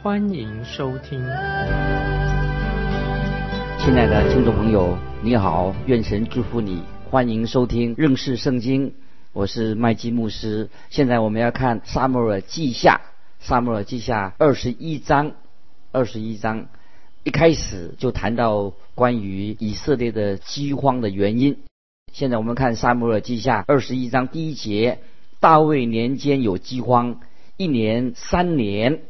欢迎收听。亲爱的听众朋友，你好，愿神祝福你，欢迎收听认识圣经。我是麦基牧师。现在我们要看《撒母尔记下》，《撒母尔记下》二十一章，二十一章一开始就谈到关于以色列的饥荒的原因。现在我们看《撒母尔记下》二十一章第一节：大卫年间有饥荒，一年三年，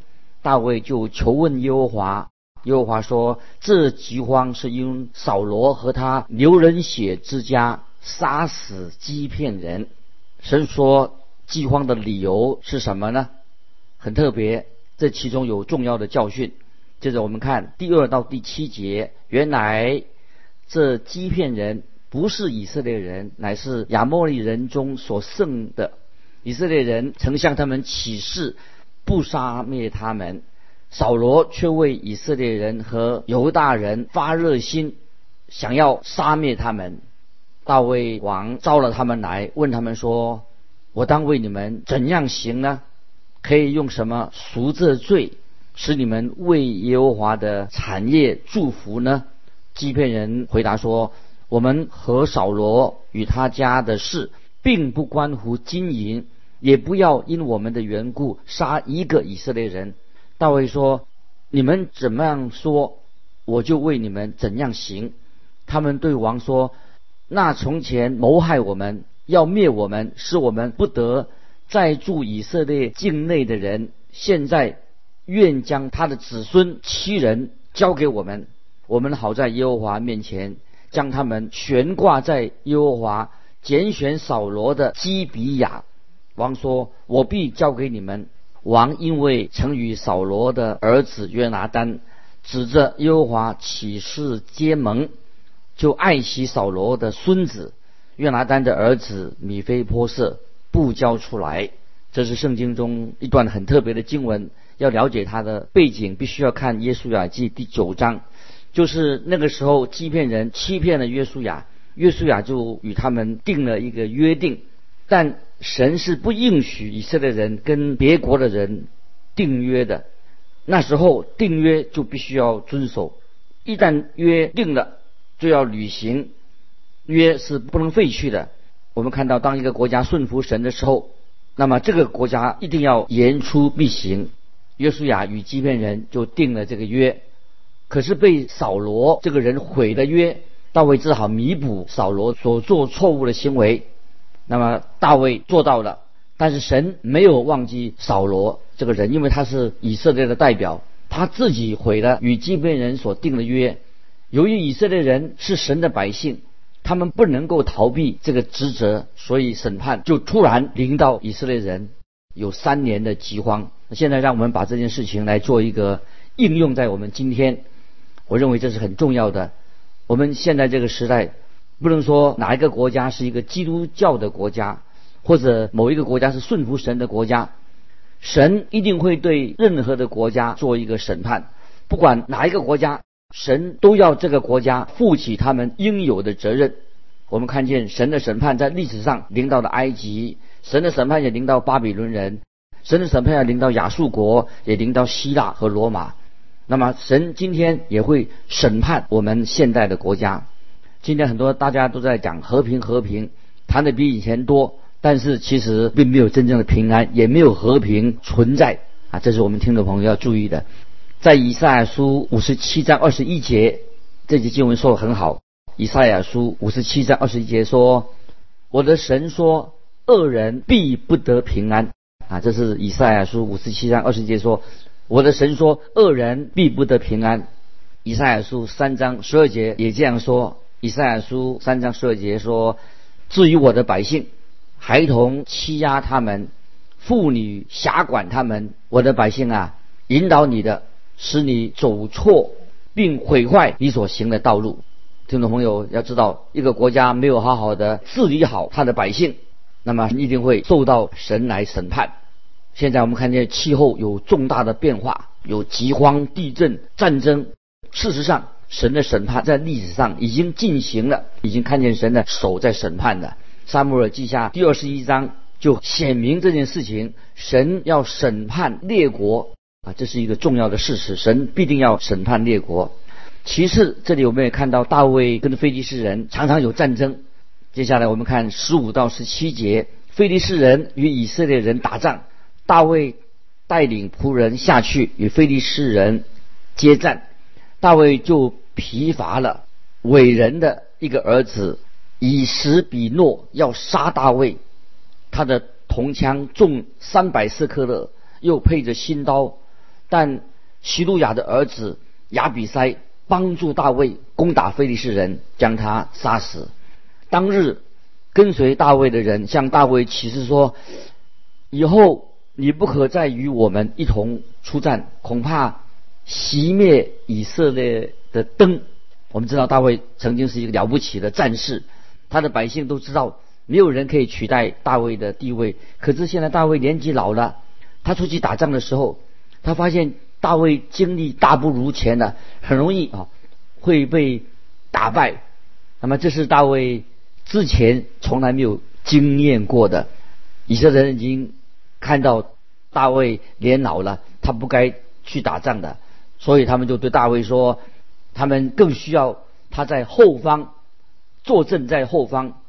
大卫就求问耶和华。耶和华说：“这饥荒是因扫罗和他流人血之家杀死欺骗人。”神说饥荒的理由是什么呢？很特别，这其中有重要的教训。接着我们看第二到第七节，原来这欺骗人不是以色列人，乃是亚摩利人中所剩的。以色列人曾向他们起誓，不杀灭他们。扫罗却为以色列人和犹大人发热心，想要杀灭他们。大卫王招了他们来，问他们说：“我当为你们怎样行呢？可以用什么赎这罪，使你们为耶和华的产业祝福呢？”基遍人回答说：“我们和扫罗与他家的事，并不关乎金银，也不要因我们的缘故杀一个以色列人。”大卫说：“你们怎么样说，我就为你们怎样行。”他们对王说。那从前谋害我们、要灭我们、使我们不得再住以色列境内的人，现在愿将他的子孙七人交给我们，我们好在耶和华面前将他们悬挂在耶和华拣选扫罗的基比亚。王说：“我必交给你们。”王因为曾与扫罗的儿子约拿丹指着耶和华起誓结盟。就爱惜扫罗的孙子约拿丹的儿子米菲波设不交出来，这是圣经中一段很特别的经文。要了解它的背景，必须要看耶稣雅记第九章，就是那个时候欺骗人欺骗了约书亚，约书亚就与他们定了一个约定，但神是不允许以色列人跟别国的人订约的。那时候订约就必须要遵守，一旦约定了。就要履行约是不能废去的。我们看到，当一个国家顺服神的时候，那么这个国家一定要言出必行。约书亚与基遍人就定了这个约，可是被扫罗这个人毁了约，大卫只好弥补扫罗所做错误的行为。那么大卫做到了，但是神没有忘记扫罗这个人，因为他是以色列的代表，他自己毁了与基遍人所定的约。由于以色列人是神的百姓，他们不能够逃避这个职责，所以审判就突然临到以色列人，有三年的饥荒。现在让我们把这件事情来做一个应用在我们今天，我认为这是很重要的。我们现在这个时代，不能说哪一个国家是一个基督教的国家，或者某一个国家是顺服神的国家，神一定会对任何的国家做一个审判，不管哪一个国家。神都要这个国家负起他们应有的责任。我们看见神的审判在历史上临到了埃及，神的审判也临到巴比伦人，神的审判也临到亚述国，也临到希腊和罗马。那么神今天也会审判我们现代的国家。今天很多大家都在讲和平，和平谈的比以前多，但是其实并没有真正的平安，也没有和平存在啊！这是我们听众朋友要注意的。在以赛亚书五十七章二十一节，这节经文说的很好。以赛亚书五十七章二十一节说：“我的神说，恶人必不得平安。”啊，这是以赛亚书五十七章二十一节说：“我的神说，恶人必不得平安。”以赛亚书三章十二节也这样说。以赛亚书三章十二节说：“至于我的百姓，孩童欺压他们，妇女辖管他们，我的百姓啊，引导你的。”使你走错并毁坏你所行的道路。听众朋友要知道，一个国家没有好好的治理好他的百姓，那么一定会受到神来审判。现在我们看见气候有重大的变化，有饥荒、地震、战争。事实上，神的审判在历史上已经进行了，已经看见神的手在审判的。撒母耳记下第二十一章就显明这件事情，神要审判列国啊，这是一个重要的事实，神必定要审判列国。其次，这里我们也看到大卫跟非利士人常常有战争。接下来我们看十五到十七节，非利士人与以色列人打仗，大卫带领仆人下去与非利士人接战。大卫就疲乏了，伟人的一个儿子以实比诺要杀大卫，他的铜枪重三百四克勒，又配着新刀，但希路亚的儿子亚比塞帮助大卫攻打非利士人，将他杀死。当日跟随大卫的人向大卫起誓说：“以后你不可再与我们一同出战，恐怕。”熄灭以色列的灯。我们知道大卫曾经是一个了不起的战士，他的百姓都知道没有人可以取代大卫的地位。可是现在大卫年纪老了，他出去打仗的时候，他发现大卫精力大不如前了，很容易啊会被打败。那么这是大卫之前从来没有经验过的。以色列人已经看到大卫年老了，他不该去打仗的。所以他们就对大卫说：“他们更需要他在后方坐镇在后方。”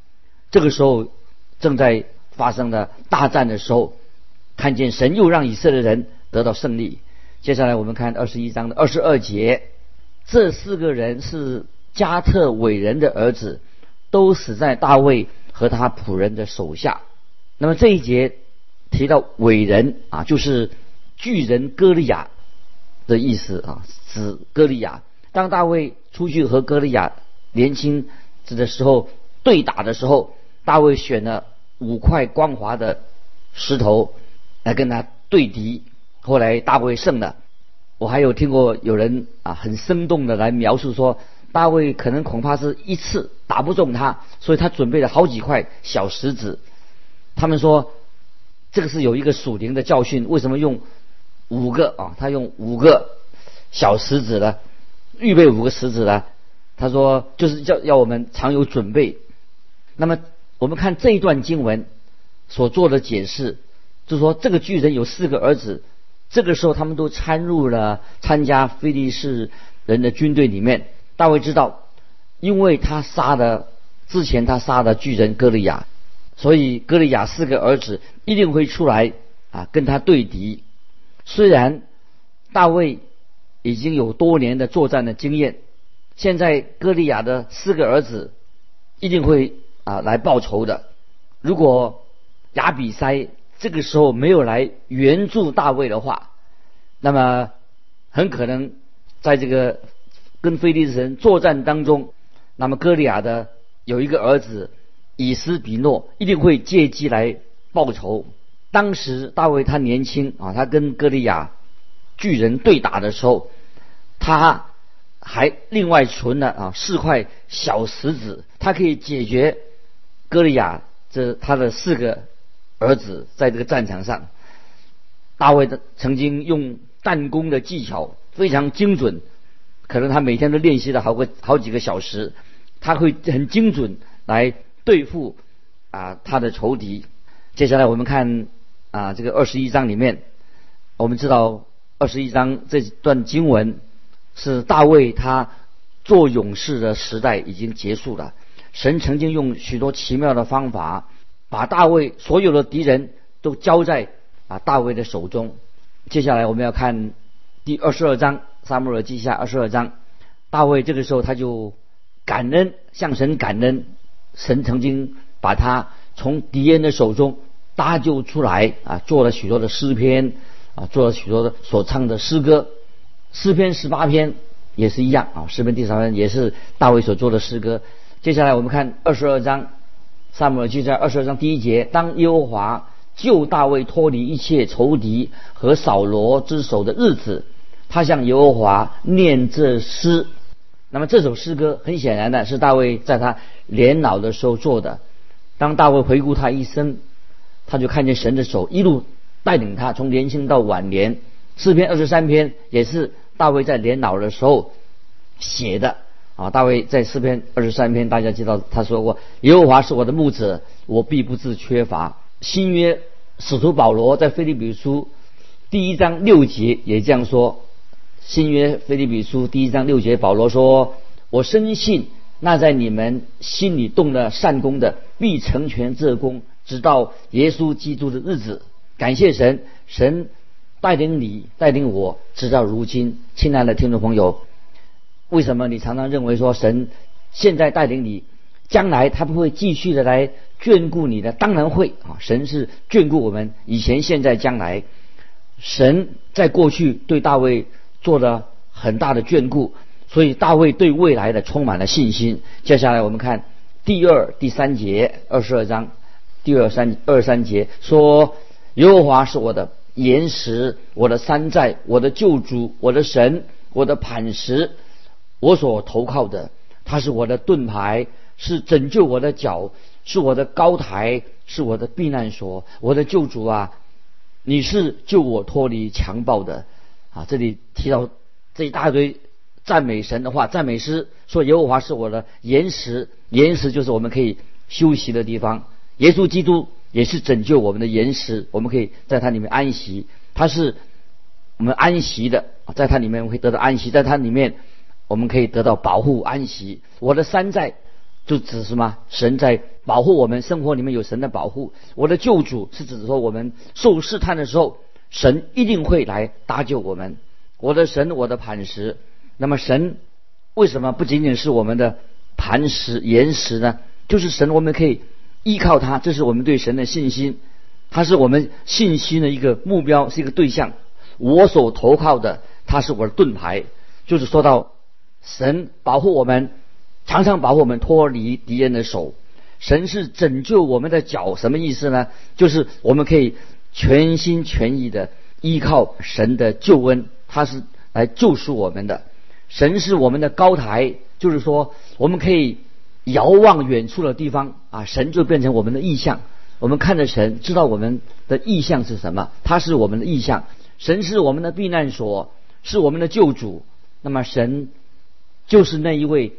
这个时候正在发生的大战的时候，看见神又让以色列人得到胜利。接下来我们看二十一章的二十二节，这四个人是加特伟人的儿子，都死在大卫和他仆人的手下。那么这一节提到伟人啊，就是巨人歌利亚。的意思啊，指歌利亚。当大卫出去和歌利亚年轻子的时候对打的时候，大卫选了五块光滑的石头来跟他对敌。后来大卫胜了。我还有听过有人啊很生动的来描述说，大卫可能恐怕是一次打不中他，所以他准备了好几块小石子。他们说这个是有一个属灵的教训，为什么用？五个啊，他用五个小石子呢，预备五个石子呢。他说就是要要我们常有准备。那么我们看这一段经文所做的解释，就是说这个巨人有四个儿子，这个时候他们都参入了参加菲利士人的军队里面。大卫知道，因为他杀的之前他杀的巨人歌利亚，所以歌利亚四个儿子一定会出来啊跟他对敌。虽然大卫已经有多年的作战的经验，现在歌利亚的四个儿子一定会啊来报仇的。如果亚比塞这个时候没有来援助大卫的话，那么很可能在这个跟非利士人作战当中，那么歌利亚的有一个儿子以斯比诺一定会借机来报仇。当时大卫他年轻啊，他跟歌利亚巨人对打的时候，他还另外存了啊四块小石子，他可以解决歌利亚这他的四个儿子在这个战场上。大卫的曾经用弹弓的技巧非常精准，可能他每天都练习了好个好几个小时，他会很精准来对付啊他的仇敌。接下来我们看。啊，这个二十一章里面，我们知道二十一章这段经文是大卫他做勇士的时代已经结束了。神曾经用许多奇妙的方法，把大卫所有的敌人都交在啊大卫的手中。接下来我们要看第二十二章撒母耳记下二十二章，大卫这个时候他就感恩向神感恩，神曾经把他从敌人的手中。搭救出来啊，做了许多的诗篇啊，做了许多的所唱的诗歌，诗篇十八篇也是一样啊，诗篇第十篇也是大卫所做的诗歌。接下来我们看二十二章，萨母尔记在二十二章第一节，当耶和华救大卫脱离一切仇敌和扫罗之手的日子，他向耶和华念这诗。那么这首诗歌很显然的是大卫在他年老的时候做的。当大卫回顾他一生，他就看见神的手一路带领他从年轻到晚年。诗篇二十三篇也是大卫在年老的时候写的啊。大卫在诗篇二十三篇，大家知道他说过：“耶和华是我的牧者，我必不致缺乏。”新约使徒保罗在腓立比书第一章六节也这样说。新约腓立比书第一章六节，保罗说：“我深信那在你们心里动了善功的，必成全这功，直到耶稣基督的日子。”感谢神，神。带领你，带领我，直到如今，亲爱的听众朋友，为什么你常常认为说神现在带领你，将来他不会继续的来眷顾你的？当然会啊！神是眷顾我们，以前、现在、将来。神在过去对大卫做了很大的眷顾，所以大卫对未来的充满了信心。接下来我们看第二、第三节，二十二章第二三二三节说：“耶和华是我的。”岩石，我的山寨，我的救主，我的神，我的磐石，我所投靠的，他是我的盾牌，是拯救我的脚，是我的高台，是我的避难所，我的救主啊！你是救我脱离强暴的啊！这里提到这一大堆赞美神的话，赞美诗说耶和华是我的岩石，岩石就是我们可以休息的地方，耶稣基督。也是拯救我们的岩石，我们可以在它里面安息。它是我们安息的，在它里面会得到安息，在它里面我们可以得到保护安息。我的山寨就指什么？神在保护我们，生活里面有神的保护。我的救主是指说我们受试探的时候，神一定会来搭救我们。我的神，我的磐石。那么神为什么不仅仅是我们的磐石岩石呢？就是神，我们可以。依靠他，这是我们对神的信心，他是我们信心的一个目标，是一个对象。我所投靠的，他是我的盾牌。就是说到神保护我们，常常保护我们脱离敌人的手。神是拯救我们的脚，什么意思呢？就是我们可以全心全意的依靠神的救恩，他是来救赎我们的。神是我们的高台，就是说我们可以。遥望远处的地方啊，神就变成我们的意象。我们看着神，知道我们的意象是什么？他是我们的意象。神是我们的避难所，是我们的救主。那么神就是那一位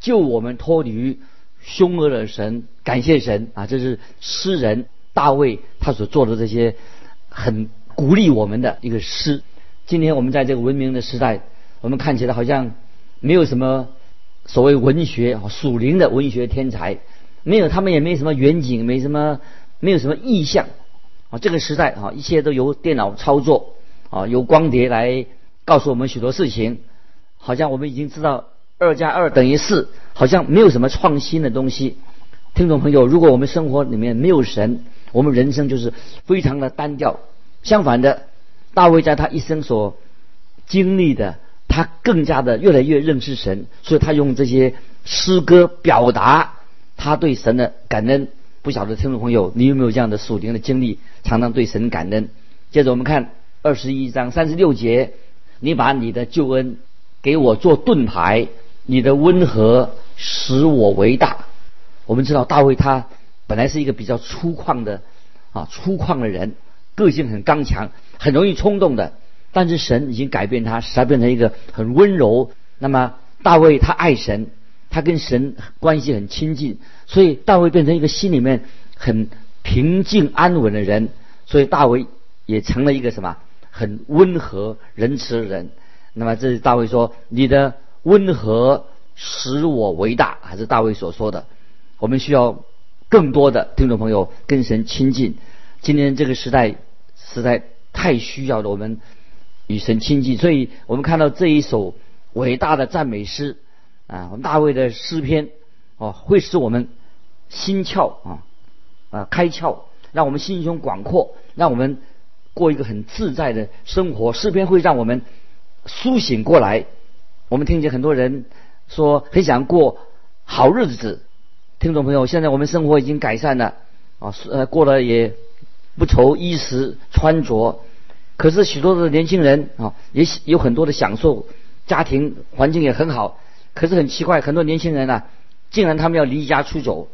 救我们脱离凶恶的神。感谢神啊！这是诗人大卫他所做的这些很鼓励我们的一个诗。今天我们在这个文明的时代，我们看起来好像没有什么。所谓文学啊，属灵的文学天才，没有他们也没什么远景，没什么，没有什么意象啊。这个时代啊，一切都由电脑操作啊，由光碟来告诉我们许多事情。好像我们已经知道二加二等于四，好像没有什么创新的东西。听众朋友，如果我们生活里面没有神，我们人生就是非常的单调。相反的，大卫在他一生所经历的。他更加的越来越认识神，所以他用这些诗歌表达他对神的感恩。不晓得听众朋友，你有没有这样的属灵的经历，常常对神感恩？接着我们看二十一章三十六节，你把你的救恩给我做盾牌，你的温和使我为大。我们知道大卫他本来是一个比较粗犷的啊粗犷的人，个性很刚强，很容易冲动的。但是神已经改变他，使他变成一个很温柔。那么大卫他爱神，他跟神关系很亲近，所以大卫变成一个心里面很平静安稳的人。所以大卫也成了一个什么很温和仁慈的人。那么这是大卫说：“你的温和使我为大。”还是大卫所说的。我们需要更多的听众朋友跟神亲近。今天这个时代实在太需要了我们。与神亲近，所以我们看到这一首伟大的赞美诗啊，我们大卫的诗篇哦，会使我们心窍啊啊开窍，让我们心胸广阔，让我们过一个很自在的生活。诗篇会让我们苏醒过来。我们听见很多人说很想过好日子，听众朋友，现在我们生活已经改善了啊，呃，过得也不愁衣食穿着。可是许多的年轻人啊，也有很多的享受，家庭环境也很好。可是很奇怪，很多年轻人呢，竟然他们要离家出走，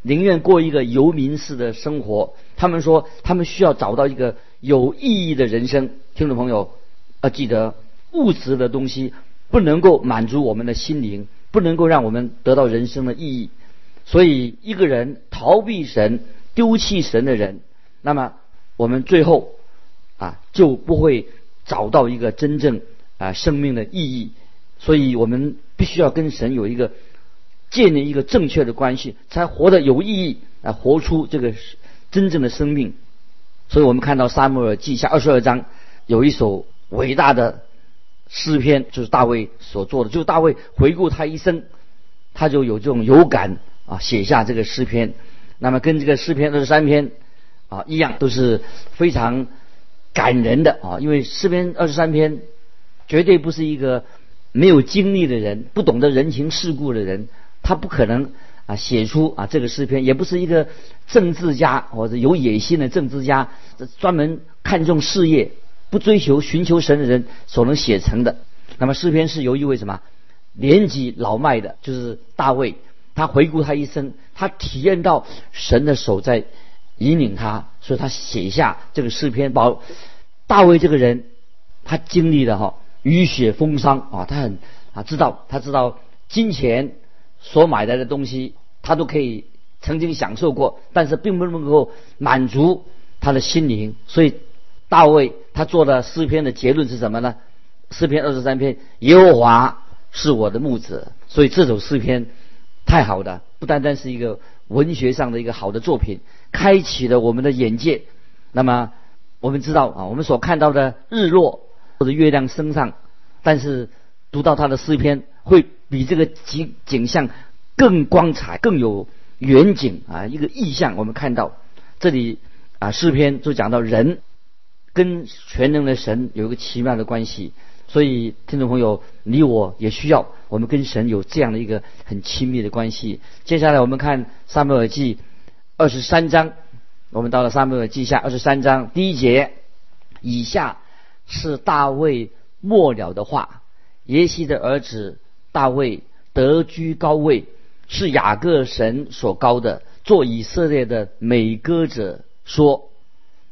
宁愿过一个游民式的生活。他们说，他们需要找到一个有意义的人生。听众朋友，要记得，物质的东西不能够满足我们的心灵，不能够让我们得到人生的意义。所以，一个人逃避神、丢弃神的人，那么我们最后啊就不会找到一个真正啊生命的意义。所以我们必须要跟神有一个建立一个正确的关系，才活得有意义啊，活出这个真正的生命。所以我们看到撒母耳记下二十二章有一首伟大的诗篇，就是大卫所做的。就是大卫回顾他一生，他就有这种有感啊，写下这个诗篇。那么跟这个诗篇二十三篇啊一样，都是非常感人的啊，因为诗篇二十三篇绝对不是一个。没有经历的人，不懂得人情世故的人，他不可能啊写出啊这个诗篇，也不是一个政治家或者有野心的政治家，专门看重事业、不追求寻求神的人所能写成的。那么诗篇是由一位什么年纪老迈的，就是大卫，他回顾他一生，他体验到神的手在引领他，所以他写下这个诗篇。保大卫这个人，他经历了哈。雨雪风霜啊，他很啊知道，他知道金钱所买来的东西，他都可以曾经享受过，但是并不能够满足他的心灵。所以大卫他做的诗篇的结论是什么呢？诗篇二十三篇，耶和华是我的牧者。所以这首诗篇太好了，不单单是一个文学上的一个好的作品，开启了我们的眼界。那么我们知道啊，我们所看到的日落。或者月亮升上，但是读到他的诗篇，会比这个景景象更光彩、更有远景啊！一个意象，我们看到这里啊，诗篇就讲到人跟全能的神有一个奇妙的关系，所以听众朋友，你我也需要我们跟神有这样的一个很亲密的关系。接下来我们看撒母耳记二十三章，我们到了撒母耳记下二十三章第一节以下。是大卫末了的话，耶西的儿子大卫得居高位，是雅各神所高的，做以色列的美歌者说，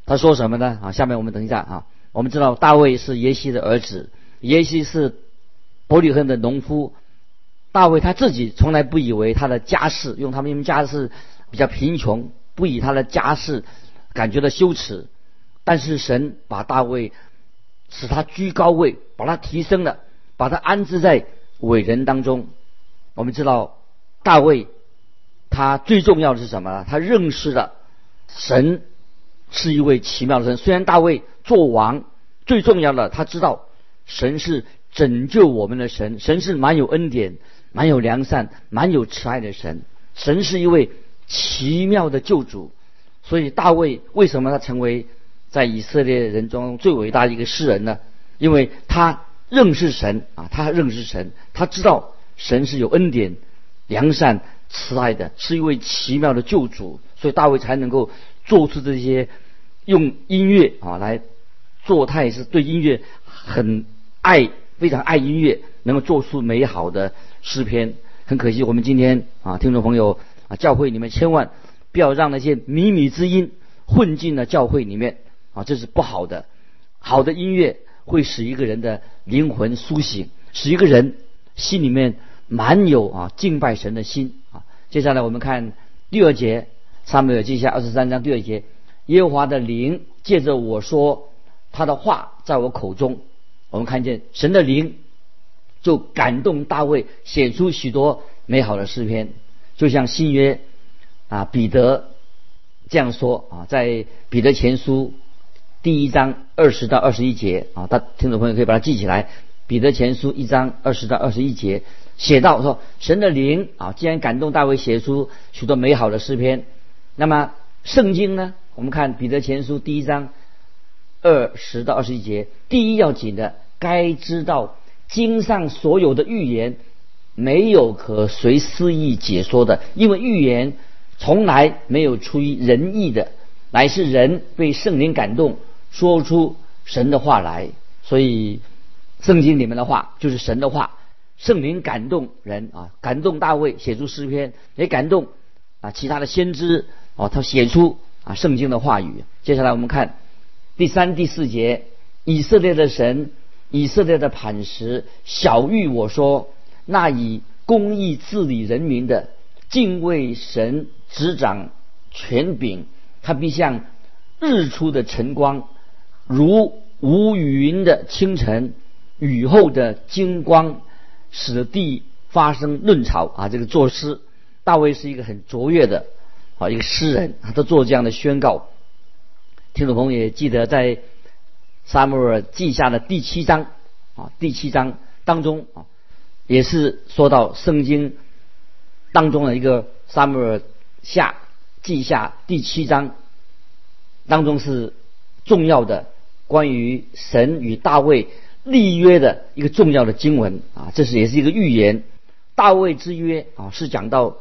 他说什么呢？啊，下面我们等一下啊，我们知道大卫是耶西的儿子，耶西是伯利恒的农夫，大卫他自己从来不以为他的家世，用他们家世比较贫穷，不以他的家世感觉到羞耻，但是神把大卫。使他居高位，把他提升了，把他安置在伟人当中。我们知道大卫，他最重要的是什么？他认识了神是一位奇妙的神。虽然大卫做王，最重要的他知道神是拯救我们的神，神是蛮有恩典、蛮有良善、蛮有慈爱的神。神是一位奇妙的救主。所以大卫为什么他成为？在以色列人中最伟大的一个诗人呢，因为他认识神啊，他认识神，他知道神是有恩典、良善、慈爱的，是一位奇妙的救主，所以大卫才能够做出这些用音乐啊来做，他也是对音乐很爱，非常爱音乐，能够做出美好的诗篇。很可惜，我们今天啊，听众朋友啊，教会里面千万不要让那些靡靡之音混进了教会里面。啊，这是不好的。好的音乐会使一个人的灵魂苏醒，使一个人心里面满有啊敬拜神的心啊。接下来我们看第二节，上面有记下二十三章第二节，耶和华的灵借着我说他的话在我口中，我们看见神的灵就感动大卫写出许多美好的诗篇，就像新约啊彼得这样说啊，在彼得前书。第一章二十到二十一节啊，他听众朋友可以把它记起来。彼得前书一章二十到二十一节写到说，神的灵啊，既然感动大卫写出许多美好的诗篇，那么圣经呢？我们看彼得前书第一章二十到二十一节，第一要紧的，该知道经上所有的预言没有可随私意解说的，因为预言从来没有出于仁义的，乃是人被圣灵感动。说出神的话来。所以圣经里面的话就是神的话，圣灵感动人啊，感动大卫写出诗篇，也感动啊其他的先知哦，他写出啊圣经的话语。接下来我们看第三、第四节，以色列的神，以色列的磐石，小谕我说，那以公义治理人民的，敬畏神，执掌权柄，他必像日出的晨光，如无云的清晨，雨后的金光，使地发生嫩草啊！这个作诗，大卫是一个很卓越的啊一个诗人，他做这样的宣告。听众朋友也记得在撒母耳记下的第七章啊，第七章当中啊，也是说到圣经当中的一个撒母耳下记下第七章当中是重要的关于神与大卫立约的一个重要的经文啊，这是也是一个预言。大卫之约啊，是讲到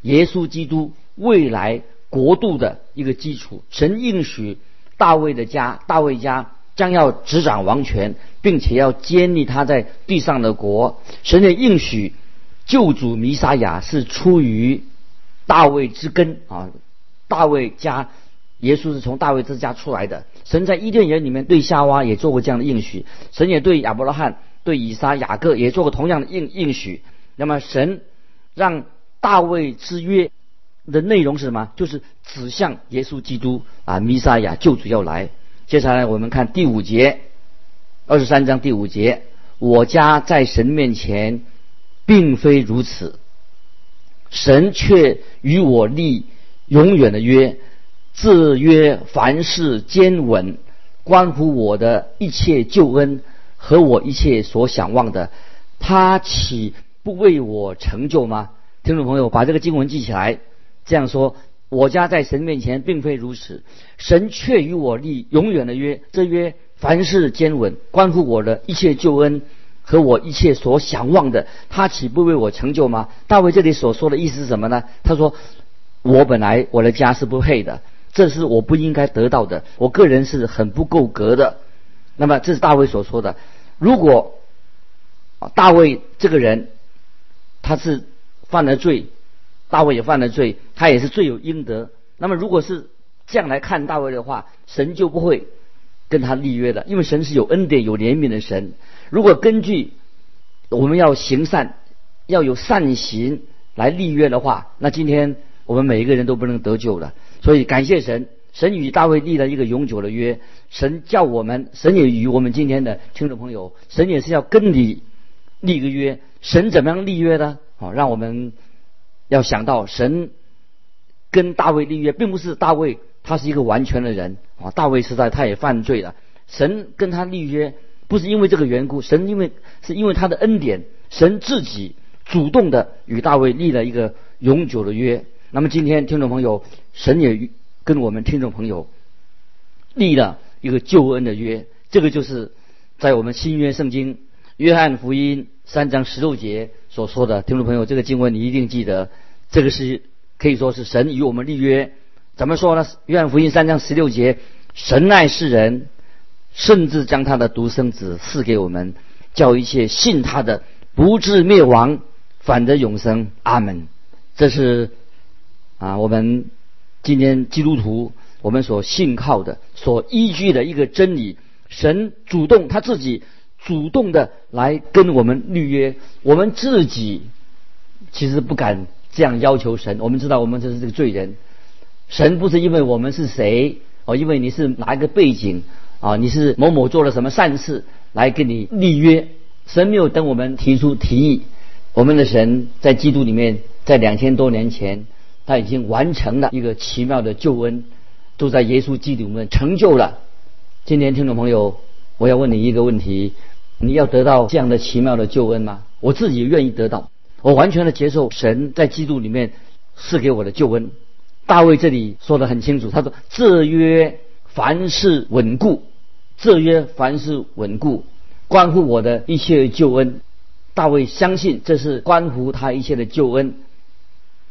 耶稣基督未来国度的一个基础。神应许。大卫的家，大卫家将要执掌王权，并且要建立他在地上的国。神的应许，救主弥撒亚是出于大卫之根啊！大卫家，耶稣是从大卫之家出来的。神在伊甸园里面对夏娃也做过这样的应许，神也对亚伯拉罕、对以撒、雅各也做过同样的应应许。那么神让大卫之约。的内容是什么？就是指向耶稣基督啊，弥撒亚救主要来。接下来我们看第五节，二十三章第五节：我家在神面前并非如此，神却与我立永远的约，自约凡事坚稳，关乎我的一切救恩和我一切所想望的，他岂不为我成就吗？听众朋友，把这个经文记起来。这样说，我家在神面前并非如此，神却与我立永远的约。这约凡事坚稳，关乎我的一切救恩和我一切所想望的，他岂不为我成就吗？大卫这里所说的意思是什么呢？他说：“我本来我的家是不配的，这是我不应该得到的，我个人是很不够格的。”那么这是大卫所说的。如果大卫这个人他是犯了罪。大卫也犯了罪，他也是罪有应得。那么，如果是这样来看大卫的话，神就不会跟他立约的，因为神是有恩典、有怜悯的神。如果根据我们要行善、要有善行来立约的话，那今天我们每一个人都不能得救了。所以，感谢神，神与大卫立了一个永久的约。神叫我们，神也与我们今天的听众朋友，神也是要跟你立个约。神怎么样立约呢？好，让我们。要想到神跟大卫立约，并不是大卫他是一个完全的人啊，大卫实在他也犯罪了。神跟他立约，不是因为这个缘故，神因为是因为他的恩典，神自己主动的与大卫立了一个永久的约。那么今天听众朋友，神也跟我们听众朋友立了一个救恩的约，这个就是在我们新约圣经约翰福音三章十六节。所说的听众朋友，这个经文你一定记得，这个是可以说是神与我们立约。怎么说呢？约翰福音三章十六节，神爱世人，甚至将他的独生子赐给我们，叫一切信他的不至灭亡，反得永生。阿门。这是啊，我们今天基督徒我们所信靠的、所依据的一个真理。神主动他自己。主动的来跟我们立约，我们自己其实不敢这样要求神。我们知道我们这是这个罪人，神不是因为我们是谁哦，因为你是哪一个背景啊，你是某某做了什么善事来跟你立约。神没有等我们提出提议，我们的神在基督里面，在两千多年前他已经完成了一个奇妙的救恩，都在耶稣基督里面成就了。今天听众朋友，我要问你一个问题。你要得到这样的奇妙的救恩吗？我自己愿意得到，我完全的接受神在基督里面赐给我的救恩。大卫这里说的很清楚，他说：“这约凡事稳固，这约凡事稳固，关乎我的一切救恩。”大卫相信这是关乎他一切的救恩，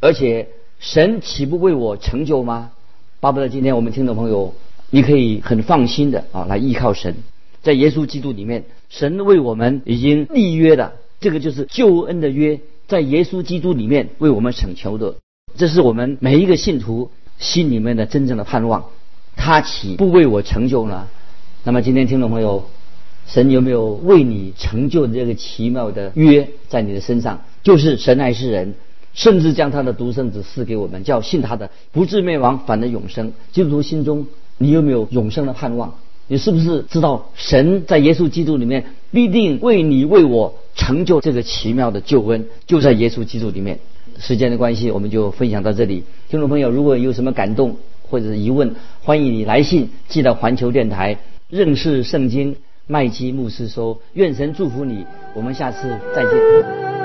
而且神岂不为我成就吗？巴不得今天我们听众朋友，你可以很放心的啊来依靠神。在耶稣基督里面，神为我们已经立约了，这个就是救恩的约，在耶稣基督里面为我们请求的，这是我们每一个信徒心里面的真正的盼望。他岂不为我成就呢？那么今天听众朋友，神有没有为你成就这个奇妙的约在你的身上？就是神爱世人，甚至将他的独生子赐给我们，叫信他的不至灭亡，反得永生。基督徒心中，你有没有永生的盼望？你是不是知道神在耶稣基督里面必定为你为我成就这个奇妙的救恩？就在耶稣基督里面。时间的关系，我们就分享到这里。听众朋友，如果有什么感动或者是疑问，欢迎你来信寄到环球电台。认识圣经，麦基牧师说：“愿神祝福你，我们下次再见。”